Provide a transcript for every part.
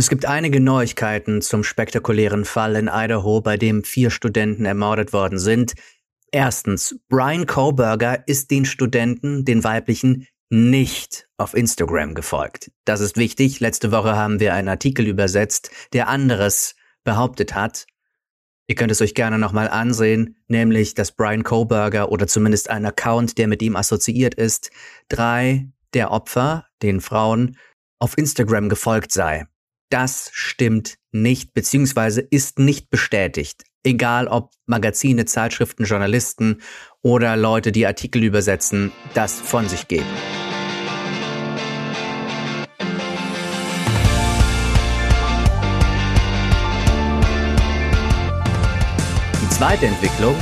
Es gibt einige Neuigkeiten zum spektakulären Fall in Idaho, bei dem vier Studenten ermordet worden sind. Erstens, Brian Koberger ist den Studenten, den weiblichen, nicht auf Instagram gefolgt. Das ist wichtig. Letzte Woche haben wir einen Artikel übersetzt, der anderes behauptet hat. Ihr könnt es euch gerne nochmal ansehen, nämlich, dass Brian Koberger oder zumindest ein Account, der mit ihm assoziiert ist, drei der Opfer, den Frauen, auf Instagram gefolgt sei. Das stimmt nicht, beziehungsweise ist nicht bestätigt. Egal ob Magazine, Zeitschriften, Journalisten oder Leute, die Artikel übersetzen, das von sich geben. Die zweite Entwicklung,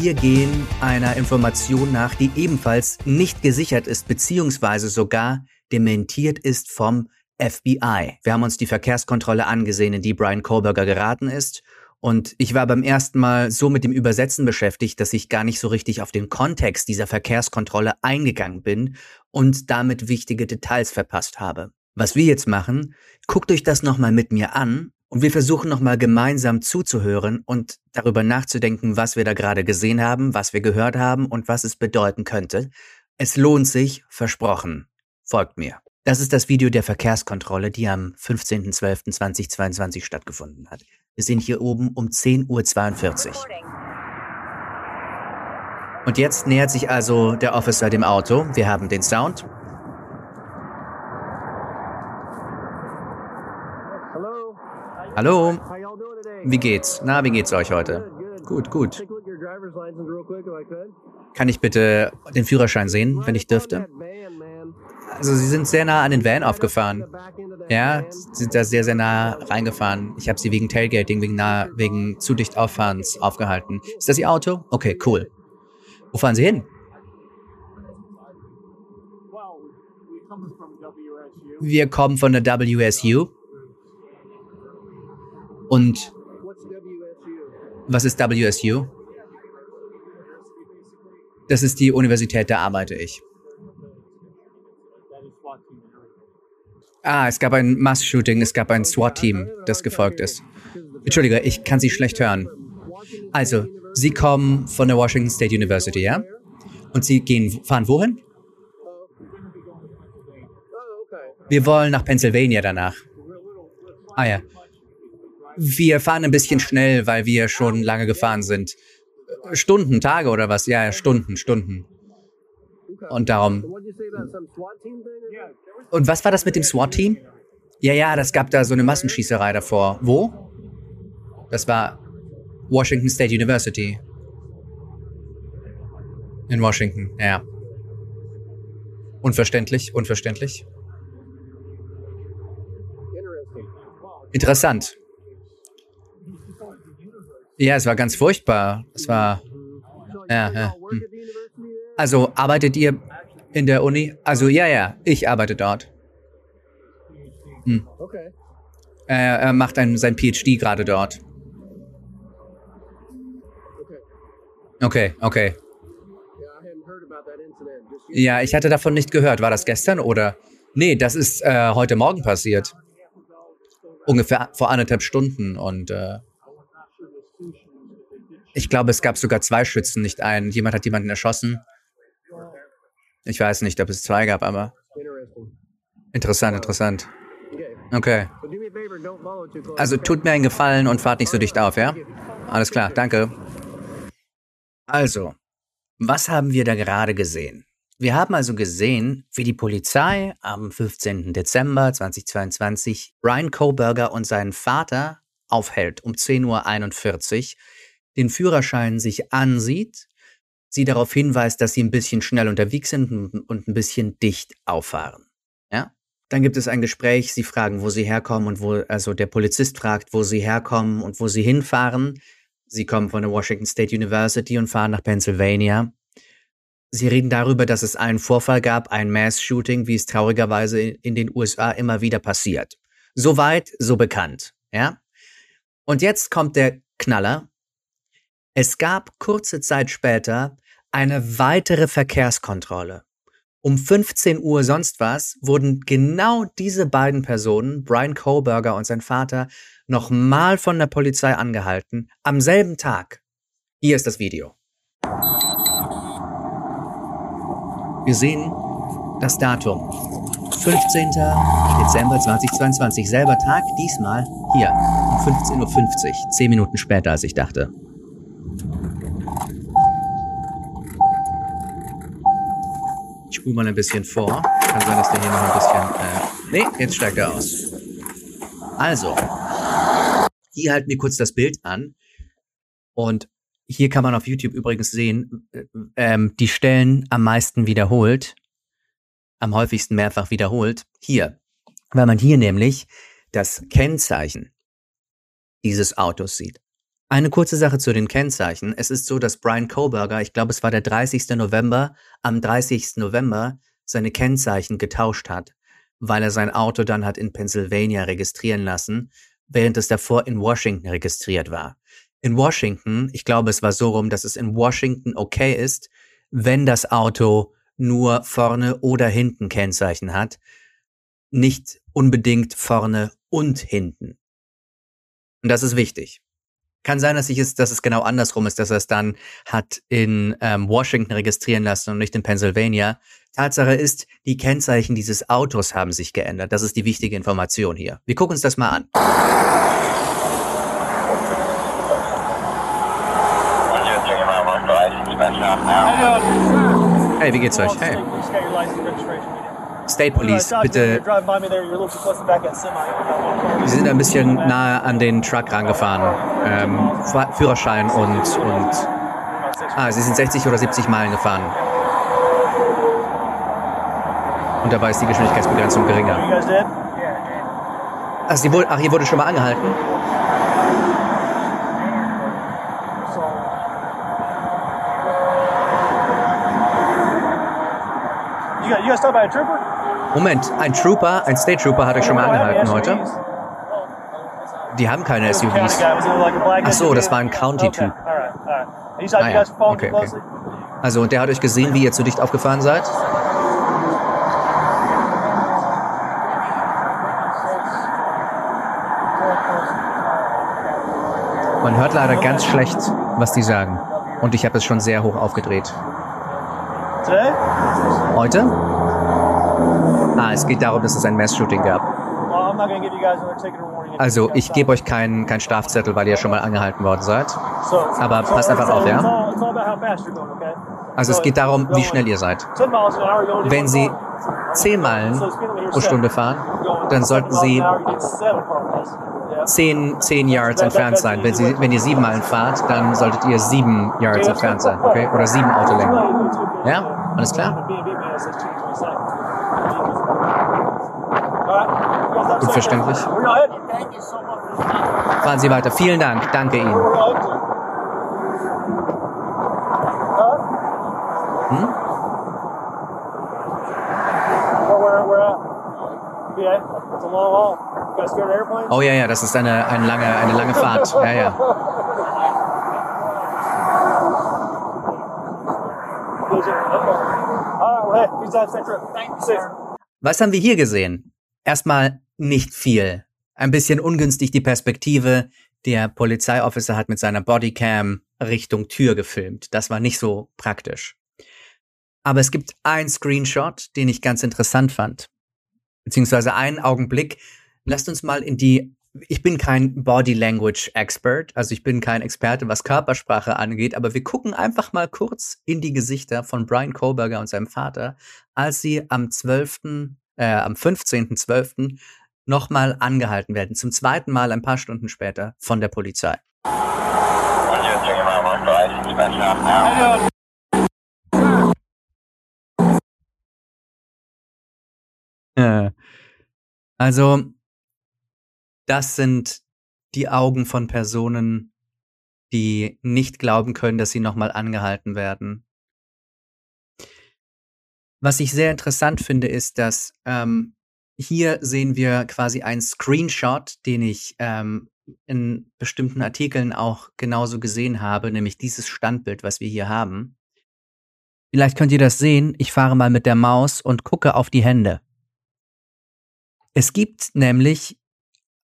wir gehen einer Information nach, die ebenfalls nicht gesichert ist, beziehungsweise sogar dementiert ist vom FBI. Wir haben uns die Verkehrskontrolle angesehen, in die Brian Kohlberger geraten ist. Und ich war beim ersten Mal so mit dem Übersetzen beschäftigt, dass ich gar nicht so richtig auf den Kontext dieser Verkehrskontrolle eingegangen bin und damit wichtige Details verpasst habe. Was wir jetzt machen, guckt euch das nochmal mit mir an und wir versuchen nochmal gemeinsam zuzuhören und darüber nachzudenken, was wir da gerade gesehen haben, was wir gehört haben und was es bedeuten könnte. Es lohnt sich, versprochen. Folgt mir. Das ist das Video der Verkehrskontrolle, die am 15.12.2022 stattgefunden hat. Wir sind hier oben um 10.42 Uhr. Und jetzt nähert sich also der Officer dem Auto. Wir haben den Sound. Hallo. Wie geht's? Na, wie geht's euch heute? Gut, gut. Kann ich bitte den Führerschein sehen, wenn ich dürfte? Also sie sind sehr nah an den Van aufgefahren. Ja, sind da sehr, sehr nah reingefahren. Ich habe sie wegen Tailgating, wegen, nah, wegen zu dicht Auffahrens aufgehalten. Ist das Ihr Auto? Okay, cool. Wo fahren Sie hin? Wir kommen von der WSU. Und was ist WSU? Das ist die Universität, da arbeite ich. Ah, es gab ein Mass-Shooting, es gab ein SWAT-Team, das gefolgt ist. Entschuldige, ich kann Sie schlecht hören. Also, Sie kommen von der Washington State University, ja? Und Sie gehen, fahren wohin? Wir wollen nach Pennsylvania danach. Ah ja. Wir fahren ein bisschen schnell, weil wir schon lange gefahren sind. Stunden, Tage oder was? Ja, Stunden, Stunden. Und darum. Und was war das mit dem SWAT-Team? Ja, ja, das gab da so eine Massenschießerei davor. Wo? Das war Washington State University. In Washington, ja. Unverständlich, unverständlich. Interessant. Ja, es war ganz furchtbar. Es war. Ja, ja. Hm. Also arbeitet ihr in der Uni? Also ja, ja, ich arbeite dort. Hm. Okay. Er, er macht ein, sein PhD gerade dort. Okay, okay. Ja, ich hatte davon nicht gehört. War das gestern oder? Nee, das ist äh, heute Morgen passiert. Ungefähr vor anderthalb Stunden und äh, ich glaube, es gab sogar zwei Schützen, nicht einen. Jemand hat jemanden erschossen ich weiß nicht, ob es zwei gab, aber. Interessant, interessant. Okay. Also tut mir einen Gefallen und fahrt nicht so dicht auf, ja? Alles klar, danke. Also, was haben wir da gerade gesehen? Wir haben also gesehen, wie die Polizei am 15. Dezember 2022 Brian Koberger und seinen Vater aufhält um 10.41 Uhr, den Führerschein sich ansieht sie darauf hinweist, dass sie ein bisschen schnell unterwegs sind und ein bisschen dicht auffahren. Ja? Dann gibt es ein Gespräch, sie fragen, wo sie herkommen und wo, also der Polizist fragt, wo sie herkommen und wo sie hinfahren. Sie kommen von der Washington State University und fahren nach Pennsylvania. Sie reden darüber, dass es einen Vorfall gab, ein Mass-Shooting, wie es traurigerweise in den USA immer wieder passiert. Soweit, so bekannt, ja? Und jetzt kommt der Knaller. Es gab kurze Zeit später eine weitere Verkehrskontrolle. Um 15 Uhr sonst was wurden genau diese beiden Personen, Brian Kohlberger und sein Vater, nochmal von der Polizei angehalten, am selben Tag. Hier ist das Video. Wir sehen das Datum. 15. Dezember 2022, selber Tag, diesmal hier um 15.50 Uhr, 10 Minuten später, als ich dachte. Ich spule mal ein bisschen vor. Kann sein, dass der hier noch ein bisschen... Äh, nee, jetzt steigt er aus. Also, hier halten wir kurz das Bild an. Und hier kann man auf YouTube übrigens sehen, äh, ähm, die Stellen am meisten wiederholt, am häufigsten mehrfach wiederholt, hier. Weil man hier nämlich das Kennzeichen dieses Autos sieht. Eine kurze Sache zu den Kennzeichen. Es ist so, dass Brian Koberger, ich glaube es war der 30. November, am 30. November seine Kennzeichen getauscht hat, weil er sein Auto dann hat in Pennsylvania registrieren lassen, während es davor in Washington registriert war. In Washington, ich glaube es war so rum, dass es in Washington okay ist, wenn das Auto nur vorne oder hinten Kennzeichen hat, nicht unbedingt vorne und hinten. Und das ist wichtig. Kann sein, dass, ich es, dass es genau andersrum ist, dass er es dann hat in ähm, Washington registrieren lassen und nicht in Pennsylvania. Tatsache ist, die Kennzeichen dieses Autos haben sich geändert. Das ist die wichtige Information hier. Wir gucken uns das mal an. Hey, wie geht's euch? Hey. State Police, bitte. Sie sind ein bisschen nahe an den Truck rangefahren. Ähm, Führerschein und, und. Ah, Sie sind 60 oder 70 Meilen gefahren. Und dabei ist die Geschwindigkeitsbegrenzung geringer. Ach, Sie, ach hier wurde schon mal angehalten? Moment, ein Trooper, ein State Trooper hat euch schon mal angehalten heute? Die haben keine SUVs. Ach so, das war ein County-Typ. Ah ja, okay, okay. Also, und der hat euch gesehen, wie ihr zu dicht aufgefahren seid? Man hört leider ganz schlecht, was die sagen. Und ich habe es schon sehr hoch aufgedreht. Heute? Ah, es geht darum, dass es ein Mass-Shooting gab. Also, ich gebe euch keinen kein Strafzettel, weil ihr schon mal angehalten worden seid. Aber passt einfach auf, ja? Also, es geht darum, wie schnell ihr seid. Wenn Sie 10 Meilen pro Stunde fahren, dann sollten Sie 10, 10 Yards entfernt sein. Wenn, Sie, wenn ihr 7 Meilen fahrt, dann solltet ihr 7 Yards entfernt sein, okay? Oder 7 Autolängen. Ja? Alles klar? Gut verständlich. Fahren Sie weiter. Vielen Dank. Danke Ihnen. Hm? Oh ja, ja, das ist eine, eine, lange, eine lange Fahrt. Ja, ja. Was haben wir hier gesehen? Erstmal nicht viel. Ein bisschen ungünstig die Perspektive. Der Polizeiofficer hat mit seiner Bodycam Richtung Tür gefilmt. Das war nicht so praktisch. Aber es gibt einen Screenshot, den ich ganz interessant fand. Beziehungsweise einen Augenblick. Lasst uns mal in die ich bin kein Body Language Expert, also ich bin kein Experte, was Körpersprache angeht, aber wir gucken einfach mal kurz in die Gesichter von Brian Kohlberger und seinem Vater, als sie am 12., äh, am 15.12. nochmal angehalten werden, zum zweiten Mal ein paar Stunden später von der Polizei. Äh, also, das sind die Augen von Personen, die nicht glauben können, dass sie nochmal angehalten werden. Was ich sehr interessant finde, ist, dass ähm, hier sehen wir quasi einen Screenshot, den ich ähm, in bestimmten Artikeln auch genauso gesehen habe, nämlich dieses Standbild, was wir hier haben. Vielleicht könnt ihr das sehen. Ich fahre mal mit der Maus und gucke auf die Hände. Es gibt nämlich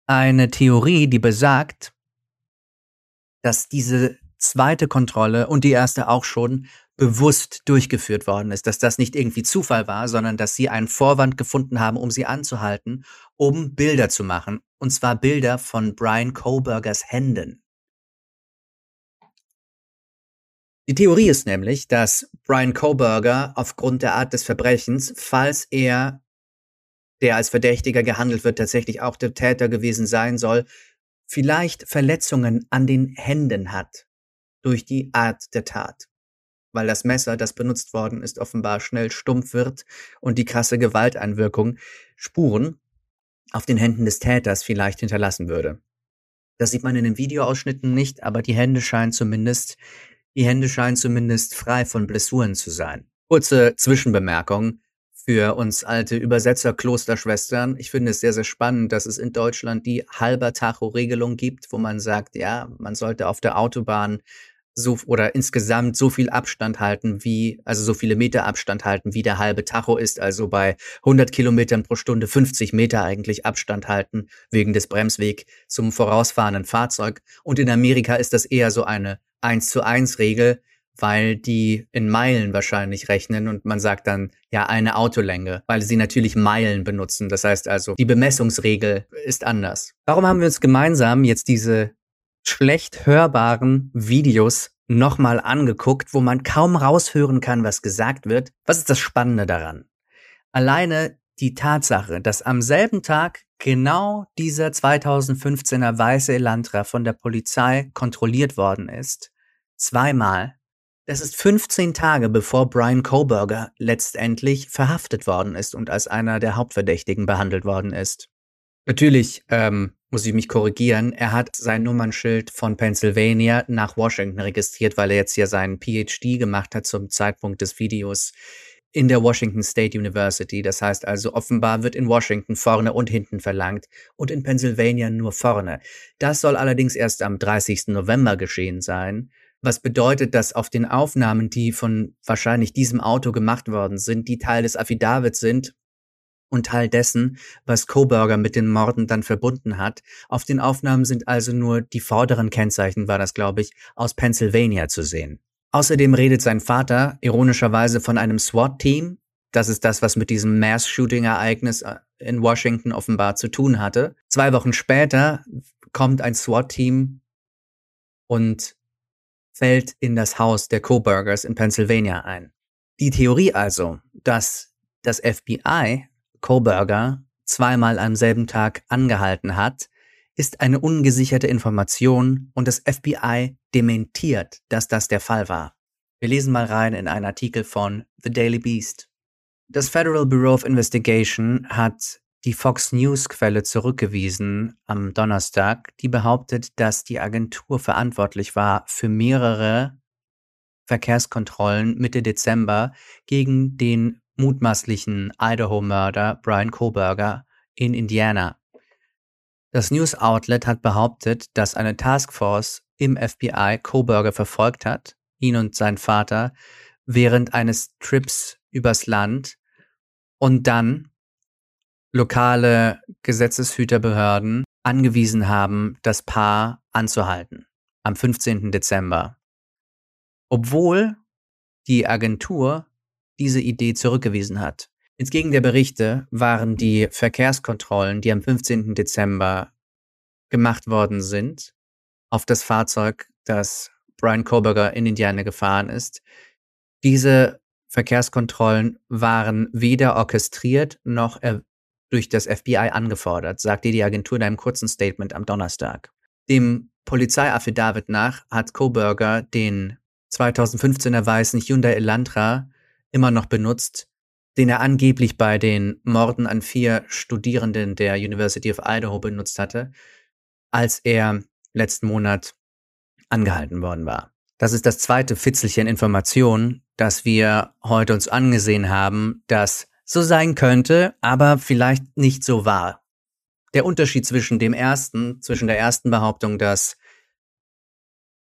eine Theorie, die besagt, dass diese zweite Kontrolle und die erste auch schon bewusst durchgeführt worden ist, dass das nicht irgendwie Zufall war, sondern dass sie einen Vorwand gefunden haben, um sie anzuhalten, um Bilder zu machen, und zwar Bilder von Brian Kobergers Händen. Die Theorie ist nämlich, dass Brian Koberger aufgrund der Art des Verbrechens, falls er, der als Verdächtiger gehandelt wird, tatsächlich auch der Täter gewesen sein soll, vielleicht Verletzungen an den Händen hat durch die Art der Tat. Weil das Messer, das benutzt worden ist, offenbar schnell stumpf wird und die krasse Gewalteinwirkung Spuren auf den Händen des Täters vielleicht hinterlassen würde. Das sieht man in den Videoausschnitten nicht, aber die Hände scheinen zumindest, die Hände scheinen zumindest frei von Blessuren zu sein. Kurze Zwischenbemerkung für uns alte Übersetzer-Klosterschwestern. Ich finde es sehr, sehr spannend, dass es in Deutschland die halber Tacho-Regelung gibt, wo man sagt, ja, man sollte auf der Autobahn so oder insgesamt so viel Abstand halten wie, also so viele Meter Abstand halten, wie der halbe Tacho ist, also bei 100 Kilometern pro Stunde 50 Meter eigentlich Abstand halten, wegen des Bremsweg zum vorausfahrenden Fahrzeug. Und in Amerika ist das eher so eine 1 zu 1 Regel, weil die in Meilen wahrscheinlich rechnen und man sagt dann ja eine Autolänge, weil sie natürlich Meilen benutzen. Das heißt also, die Bemessungsregel ist anders. Warum haben wir uns gemeinsam jetzt diese schlecht hörbaren Videos nochmal angeguckt, wo man kaum raushören kann, was gesagt wird. Was ist das Spannende daran? Alleine die Tatsache, dass am selben Tag genau dieser 2015er weiße Elantra von der Polizei kontrolliert worden ist, zweimal, das ist 15 Tage bevor Brian Koberger letztendlich verhaftet worden ist und als einer der Hauptverdächtigen behandelt worden ist. Natürlich ähm, muss ich mich korrigieren. Er hat sein Nummernschild von Pennsylvania nach Washington registriert, weil er jetzt ja seinen PhD gemacht hat zum Zeitpunkt des Videos in der Washington State University. Das heißt also, offenbar wird in Washington vorne und hinten verlangt und in Pennsylvania nur vorne. Das soll allerdings erst am 30. November geschehen sein. Was bedeutet, dass auf den Aufnahmen, die von wahrscheinlich diesem Auto gemacht worden sind, die Teil des Affidavits sind, und Teil dessen, was Coburger mit den Morden dann verbunden hat. Auf den Aufnahmen sind also nur die vorderen Kennzeichen, war das glaube ich, aus Pennsylvania zu sehen. Außerdem redet sein Vater ironischerweise von einem SWAT-Team. Das ist das, was mit diesem Mass-Shooting-Ereignis äh, in Washington offenbar zu tun hatte. Zwei Wochen später kommt ein SWAT-Team und fällt in das Haus der Coburgers in Pennsylvania ein. Die Theorie also, dass das FBI Coburger zweimal am selben Tag angehalten hat, ist eine ungesicherte Information und das FBI dementiert, dass das der Fall war. Wir lesen mal rein in einen Artikel von The Daily Beast. Das Federal Bureau of Investigation hat die Fox News Quelle zurückgewiesen am Donnerstag, die behauptet, dass die Agentur verantwortlich war für mehrere Verkehrskontrollen Mitte Dezember gegen den mutmaßlichen Idaho-Mörder Brian Koberger in Indiana. Das News Outlet hat behauptet, dass eine Taskforce im FBI Koberger verfolgt hat, ihn und sein Vater, während eines Trips übers Land und dann lokale Gesetzeshüterbehörden angewiesen haben, das Paar anzuhalten am 15. Dezember. Obwohl die Agentur diese Idee zurückgewiesen hat. Entgegen der Berichte waren die Verkehrskontrollen, die am 15. Dezember gemacht worden sind, auf das Fahrzeug, das Brian Koberger in Indiana gefahren ist, diese Verkehrskontrollen waren weder orchestriert noch durch das FBI angefordert, sagte die Agentur in einem kurzen Statement am Donnerstag. Dem Polizeiaffidavit nach hat Koberger den 2015er weißen Hyundai Elantra immer noch benutzt, den er angeblich bei den Morden an vier Studierenden der University of Idaho benutzt hatte, als er letzten Monat angehalten worden war. Das ist das zweite Fitzelchen Information, das wir heute uns angesehen haben, das so sein könnte, aber vielleicht nicht so war. Der Unterschied zwischen dem ersten, zwischen der ersten Behauptung, dass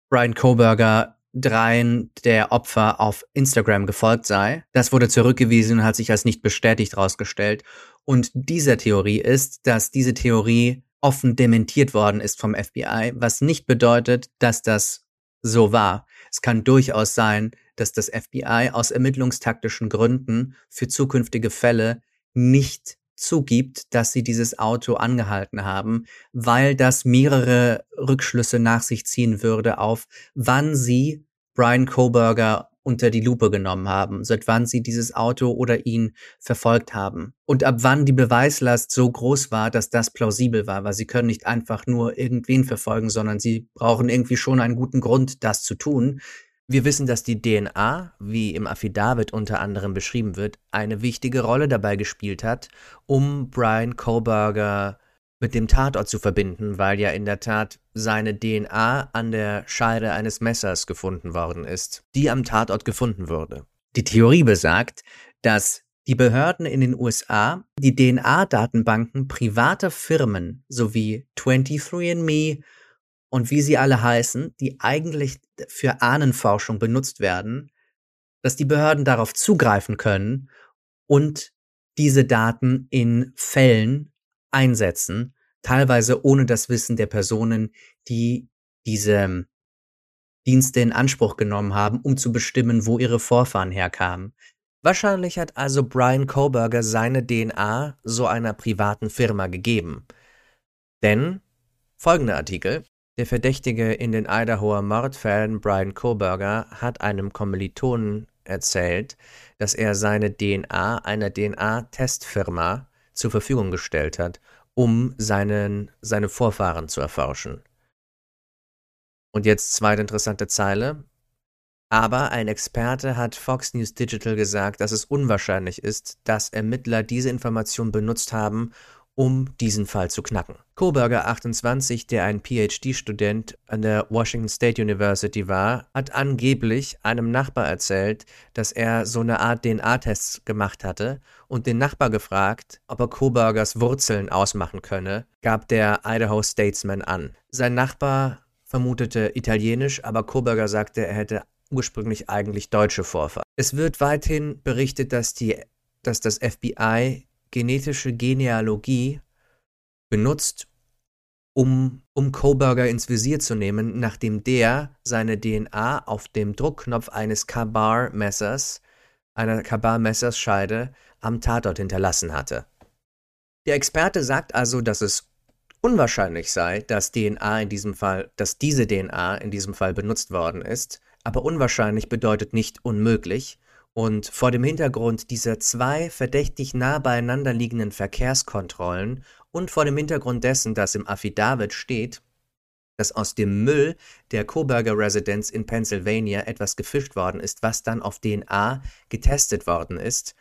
Brian Koberger dreien der Opfer auf Instagram gefolgt sei. Das wurde zurückgewiesen und hat sich als nicht bestätigt herausgestellt. Und diese Theorie ist, dass diese Theorie offen dementiert worden ist vom FBI, was nicht bedeutet, dass das so war. Es kann durchaus sein, dass das FBI aus ermittlungstaktischen Gründen für zukünftige Fälle nicht zugibt, dass sie dieses Auto angehalten haben, weil das mehrere Rückschlüsse nach sich ziehen würde auf, wann sie Brian Koberger unter die Lupe genommen haben, seit wann sie dieses Auto oder ihn verfolgt haben und ab wann die Beweislast so groß war, dass das plausibel war, weil sie können nicht einfach nur irgendwen verfolgen, sondern sie brauchen irgendwie schon einen guten Grund, das zu tun. Wir wissen, dass die DNA, wie im Affidavit unter anderem beschrieben wird, eine wichtige Rolle dabei gespielt hat, um Brian Kohlberger mit dem Tatort zu verbinden, weil ja in der Tat seine DNA an der Scheide eines Messers gefunden worden ist, die am Tatort gefunden wurde. Die Theorie besagt, dass die Behörden in den USA die DNA-Datenbanken privater Firmen sowie 23andMe und wie sie alle heißen, die eigentlich für Ahnenforschung benutzt werden, dass die Behörden darauf zugreifen können und diese Daten in Fällen einsetzen, teilweise ohne das Wissen der Personen, die diese Dienste in Anspruch genommen haben, um zu bestimmen, wo ihre Vorfahren herkamen. Wahrscheinlich hat also Brian Koberger seine DNA so einer privaten Firma gegeben. Denn folgender Artikel der Verdächtige in den Idahoer Mordfällen Brian Koberger hat einem Kommilitonen erzählt, dass er seine DNA einer DNA-Testfirma zur Verfügung gestellt hat, um seinen, seine Vorfahren zu erforschen. Und jetzt zweite interessante Zeile. Aber ein Experte hat Fox News Digital gesagt, dass es unwahrscheinlich ist, dass Ermittler diese Information benutzt haben, um diesen Fall zu knacken. Koberger 28, der ein PhD-Student an der Washington State University war, hat angeblich einem Nachbar erzählt, dass er so eine Art DNA-Tests gemacht hatte und den Nachbar gefragt, ob er Kobergers Wurzeln ausmachen könne, gab der Idaho Statesman an. Sein Nachbar vermutete Italienisch, aber Koberger sagte, er hätte ursprünglich eigentlich deutsche Vorfahren. Es wird weithin berichtet, dass, die, dass das FBI genetische Genealogie benutzt, um, um Koberger ins Visier zu nehmen, nachdem der seine DNA auf dem Druckknopf eines Kabar-Messers, einer Kabar-Messersscheide, am Tatort hinterlassen hatte. Der Experte sagt also, dass es unwahrscheinlich sei, dass DNA in diesem Fall, dass diese DNA in diesem Fall benutzt worden ist, aber unwahrscheinlich bedeutet nicht unmöglich, und vor dem Hintergrund dieser zwei verdächtig nah beieinander liegenden Verkehrskontrollen und vor dem Hintergrund dessen, dass im Affidavit steht, dass aus dem Müll der Coburger Residenz in Pennsylvania etwas gefischt worden ist, was dann auf DNA getestet worden ist.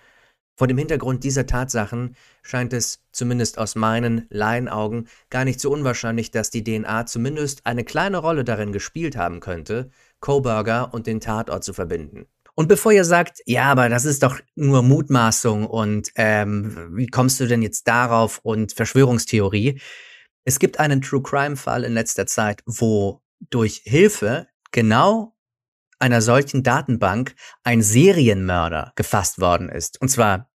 Vor dem Hintergrund dieser Tatsachen scheint es, zumindest aus meinen Laienaugen, gar nicht so unwahrscheinlich, dass die DNA zumindest eine kleine Rolle darin gespielt haben könnte, Coburger und den Tatort zu verbinden. Und bevor ihr sagt, ja, aber das ist doch nur Mutmaßung und ähm, wie kommst du denn jetzt darauf und Verschwörungstheorie? Es gibt einen True Crime Fall in letzter Zeit, wo durch Hilfe genau einer solchen Datenbank ein Serienmörder gefasst worden ist. Und zwar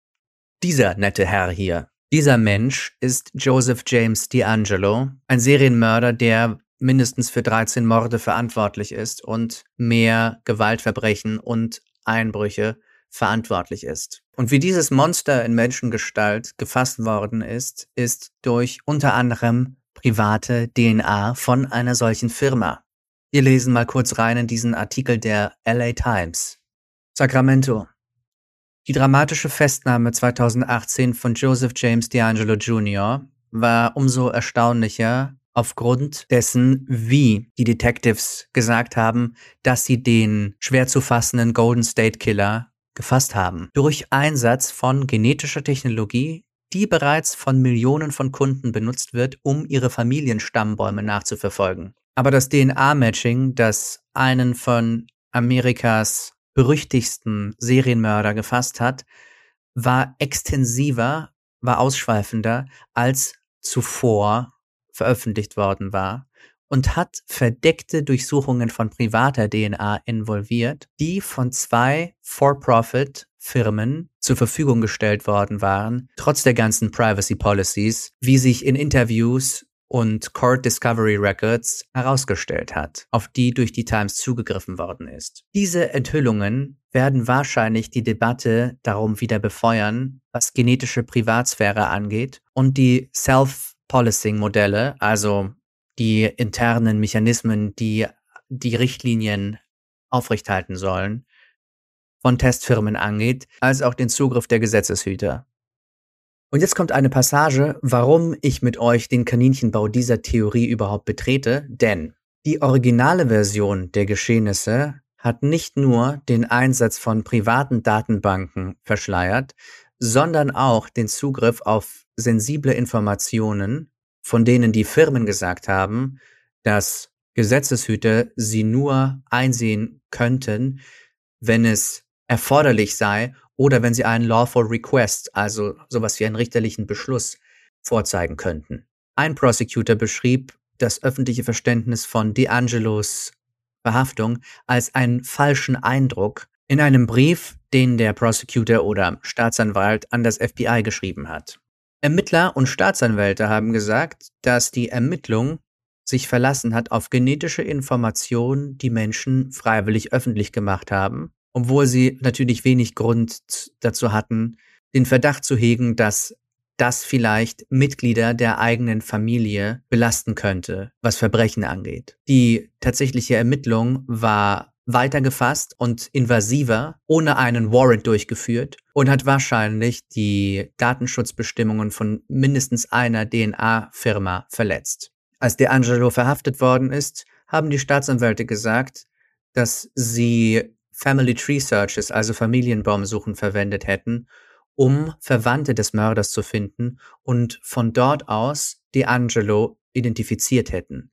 dieser nette Herr hier. Dieser Mensch ist Joseph James D'Angelo, ein Serienmörder, der mindestens für 13 Morde verantwortlich ist und mehr Gewaltverbrechen und Einbrüche verantwortlich ist. Und wie dieses Monster in Menschengestalt gefasst worden ist, ist durch unter anderem private DNA von einer solchen Firma. Wir lesen mal kurz rein in diesen Artikel der LA Times. Sacramento. Die dramatische Festnahme 2018 von Joseph James D'Angelo Jr. war umso erstaunlicher, aufgrund dessen, wie die Detectives gesagt haben, dass sie den schwer zu fassenden Golden State Killer gefasst haben. Durch Einsatz von genetischer Technologie, die bereits von Millionen von Kunden benutzt wird, um ihre Familienstammbäume nachzuverfolgen. Aber das DNA-Matching, das einen von Amerikas berüchtigsten Serienmörder gefasst hat, war extensiver, war ausschweifender als zuvor veröffentlicht worden war und hat verdeckte Durchsuchungen von privater DNA involviert, die von zwei For-Profit-Firmen zur Verfügung gestellt worden waren, trotz der ganzen Privacy Policies, wie sich in Interviews und Court Discovery Records herausgestellt hat, auf die durch die Times zugegriffen worden ist. Diese Enthüllungen werden wahrscheinlich die Debatte darum wieder befeuern, was genetische Privatsphäre angeht und die Self-Policing-Modelle, also die internen Mechanismen, die die Richtlinien aufrechthalten sollen, von Testfirmen angeht, als auch den Zugriff der Gesetzeshüter. Und jetzt kommt eine Passage, warum ich mit euch den Kaninchenbau dieser Theorie überhaupt betrete, denn die originale Version der Geschehnisse hat nicht nur den Einsatz von privaten Datenbanken verschleiert, sondern auch den Zugriff auf sensible Informationen von denen die Firmen gesagt haben, dass Gesetzeshüter sie nur einsehen könnten, wenn es erforderlich sei oder wenn sie einen Lawful Request, also sowas wie einen richterlichen Beschluss, vorzeigen könnten. Ein Prosecutor beschrieb das öffentliche Verständnis von D'Angelos Verhaftung als einen falschen Eindruck in einem Brief, den der Prosecutor oder Staatsanwalt an das FBI geschrieben hat. Ermittler und Staatsanwälte haben gesagt, dass die Ermittlung sich verlassen hat auf genetische Informationen, die Menschen freiwillig öffentlich gemacht haben, obwohl sie natürlich wenig Grund dazu hatten, den Verdacht zu hegen, dass das vielleicht Mitglieder der eigenen Familie belasten könnte, was Verbrechen angeht. Die tatsächliche Ermittlung war weiter gefasst und invasiver, ohne einen Warrant durchgeführt und hat wahrscheinlich die Datenschutzbestimmungen von mindestens einer DNA-Firma verletzt. Als D'Angelo verhaftet worden ist, haben die Staatsanwälte gesagt, dass sie Family Tree Searches, also Familienbaumsuchen, verwendet hätten, um Verwandte des Mörders zu finden und von dort aus D'Angelo identifiziert hätten.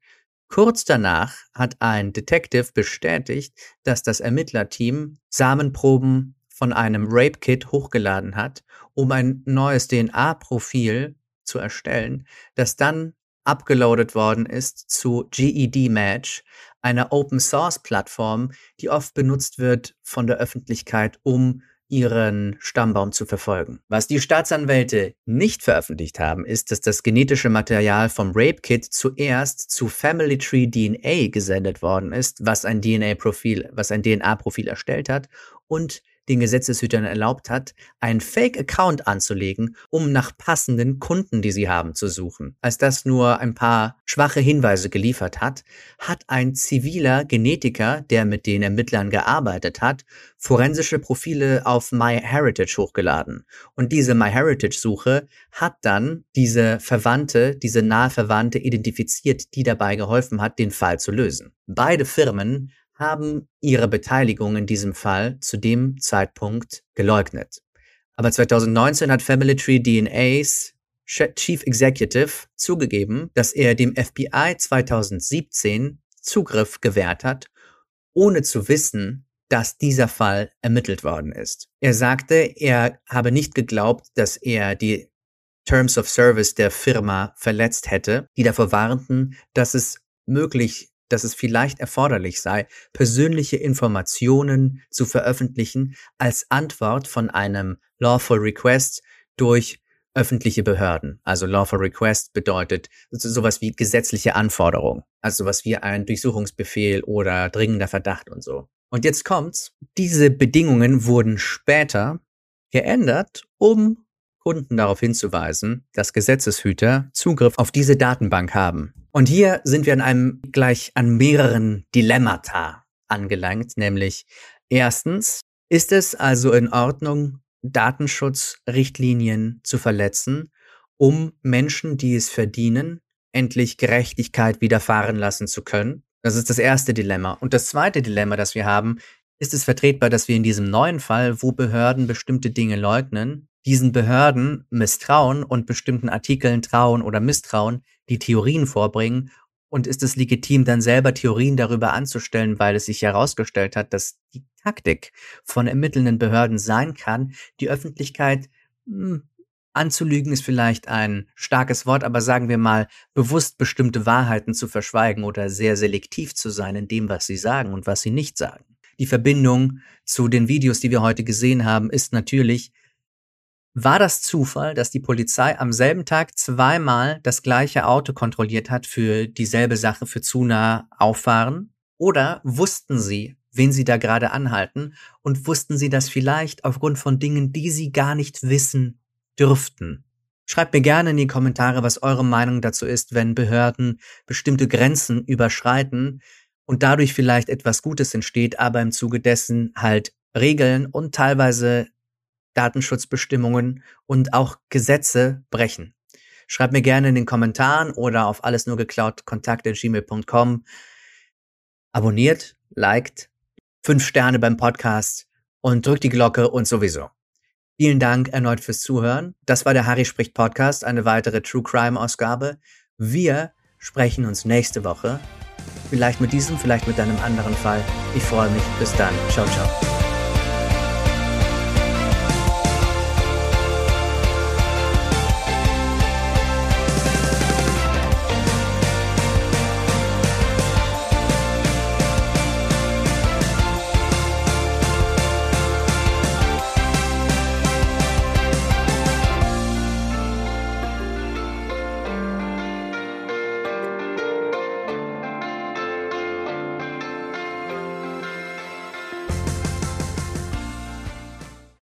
Kurz danach hat ein Detective bestätigt, dass das Ermittlerteam Samenproben von einem Rape-Kit hochgeladen hat, um ein neues DNA-Profil zu erstellen, das dann abgeloadet worden ist zu GED Match, einer Open-Source-Plattform, die oft benutzt wird von der Öffentlichkeit, um ihren Stammbaum zu verfolgen. Was die Staatsanwälte nicht veröffentlicht haben, ist, dass das genetische Material vom Rape Kit zuerst zu Family Tree DNA gesendet worden ist, was ein DNA-Profil, was ein DNA-Profil erstellt hat und den Gesetzeshütern erlaubt hat, einen Fake-Account anzulegen, um nach passenden Kunden, die sie haben, zu suchen. Als das nur ein paar schwache Hinweise geliefert hat, hat ein ziviler Genetiker, der mit den Ermittlern gearbeitet hat, forensische Profile auf MyHeritage hochgeladen. Und diese MyHeritage-Suche hat dann diese Verwandte, diese nahe Verwandte identifiziert, die dabei geholfen hat, den Fall zu lösen. Beide Firmen haben ihre Beteiligung in diesem Fall zu dem Zeitpunkt geleugnet. Aber 2019 hat Family Tree DNAs Chief Executive zugegeben, dass er dem FBI 2017 Zugriff gewährt hat, ohne zu wissen, dass dieser Fall ermittelt worden ist. Er sagte, er habe nicht geglaubt, dass er die Terms of Service der Firma verletzt hätte, die davor warnten, dass es möglich dass es vielleicht erforderlich sei, persönliche Informationen zu veröffentlichen als Antwort von einem Lawful Request durch öffentliche Behörden. Also Lawful Request bedeutet sowas wie gesetzliche Anforderung, also sowas wie ein Durchsuchungsbefehl oder dringender Verdacht und so. Und jetzt kommt's. Diese Bedingungen wurden später geändert, um Kunden darauf hinzuweisen, dass Gesetzeshüter Zugriff auf diese Datenbank haben. Und hier sind wir an einem gleich an mehreren Dilemmata angelangt, nämlich erstens, ist es also in Ordnung, Datenschutzrichtlinien zu verletzen, um Menschen, die es verdienen, endlich Gerechtigkeit widerfahren lassen zu können? Das ist das erste Dilemma. Und das zweite Dilemma, das wir haben, ist es vertretbar, dass wir in diesem neuen Fall, wo Behörden bestimmte Dinge leugnen, diesen Behörden misstrauen und bestimmten Artikeln trauen oder misstrauen, die Theorien vorbringen? Und ist es legitim, dann selber Theorien darüber anzustellen, weil es sich herausgestellt hat, dass die Taktik von ermittelnden Behörden sein kann, die Öffentlichkeit mh, hm, Anzulügen ist vielleicht ein starkes Wort, aber sagen wir mal, bewusst bestimmte Wahrheiten zu verschweigen oder sehr selektiv zu sein in dem, was sie sagen und was sie nicht sagen. Die Verbindung zu den Videos, die wir heute gesehen haben, ist natürlich, war das Zufall, dass die Polizei am selben Tag zweimal das gleiche Auto kontrolliert hat für dieselbe Sache, für zu nah auffahren? Oder wussten sie, wen sie da gerade anhalten und wussten sie das vielleicht aufgrund von Dingen, die sie gar nicht wissen dürften? Schreibt mir gerne in die Kommentare, was eure Meinung dazu ist, wenn Behörden bestimmte Grenzen überschreiten und dadurch vielleicht etwas Gutes entsteht, aber im Zuge dessen halt Regeln und teilweise Datenschutzbestimmungen und auch Gesetze brechen. Schreibt mir gerne in den Kommentaren oder auf alles nur geklaut kontakt.gmail.com. Abonniert, liked, fünf Sterne beim Podcast und drückt die Glocke und sowieso. Vielen Dank erneut fürs Zuhören. Das war der Harry spricht Podcast, eine weitere True Crime Ausgabe. Wir sprechen uns nächste Woche. Vielleicht mit diesem, vielleicht mit einem anderen Fall. Ich freue mich. Bis dann. Ciao, ciao.